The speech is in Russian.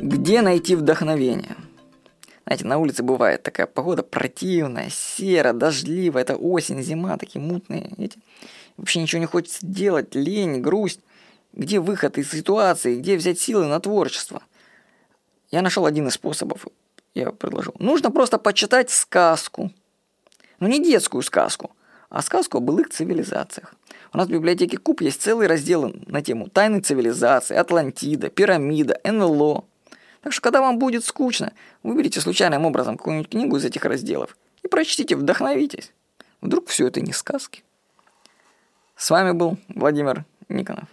Где найти вдохновение? Знаете, на улице бывает такая погода противная, серо, дождливая, это осень, зима, такие мутные эти. Вообще ничего не хочется делать, лень, грусть. Где выход из ситуации, где взять силы на творчество? Я нашел один из способов, я предложил. Нужно просто почитать сказку. Ну не детскую сказку, а сказку о былых цивилизациях. У нас в библиотеке Куб есть целый раздел на тему тайны цивилизации, Атлантида, пирамида, НЛО. Так что, когда вам будет скучно, выберите случайным образом какую-нибудь книгу из этих разделов и прочтите, вдохновитесь. Вдруг все это не сказки. С вами был Владимир Никонов.